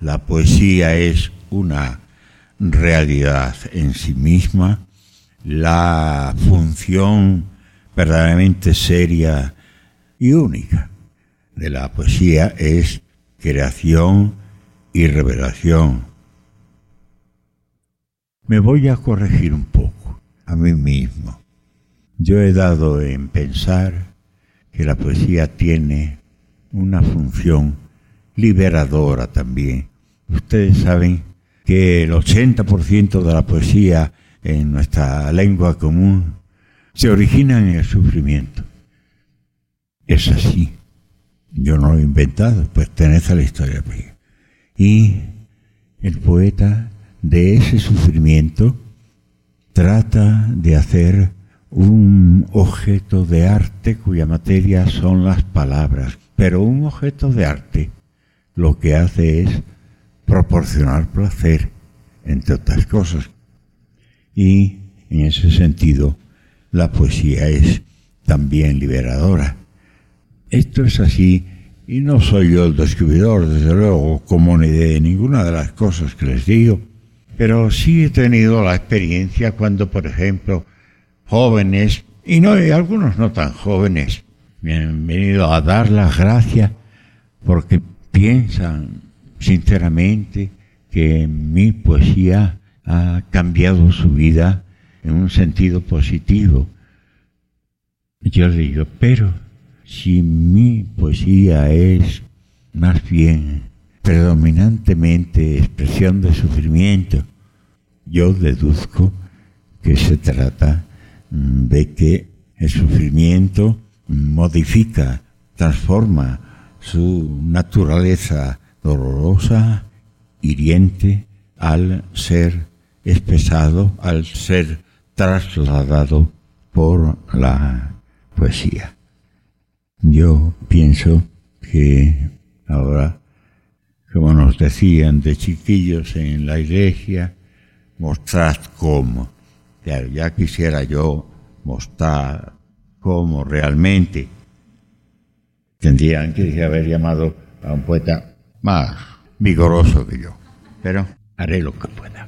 La poesía es una realidad en sí misma, la función verdaderamente seria y única de la poesía es creación y revelación. Me voy a corregir un poco a mí mismo. Yo he dado en pensar que la poesía tiene una función liberadora también. Ustedes saben que el 80% de la poesía en nuestra lengua común se origina en el sufrimiento. Es así. Yo no lo he inventado, pertenece a la historia. Y el poeta de ese sufrimiento trata de hacer un objeto de arte cuya materia son las palabras, pero un objeto de arte lo que hace es proporcionar placer, entre otras cosas. Y en ese sentido, la poesía es también liberadora. Esto es así, y no soy yo el descubridor, desde luego, como ni de ninguna de las cosas que les digo, pero sí he tenido la experiencia cuando, por ejemplo, jóvenes, y no y algunos no tan jóvenes, me han venido a dar las gracias porque piensan sinceramente que mi poesía ha cambiado su vida en un sentido positivo. Yo digo, pero si mi poesía es más bien predominantemente expresión de sufrimiento, yo deduzco que se trata de que el sufrimiento modifica, transforma su naturaleza dolorosa, hiriente, al ser expresado, al ser trasladado por la poesía. Yo pienso que ahora, como nos decían de chiquillos en la iglesia, mostrad cómo. Claro, ya quisiera yo mostrar cómo realmente tendrían que haber llamado a un poeta más vigoroso que yo. Pero haré lo que pueda.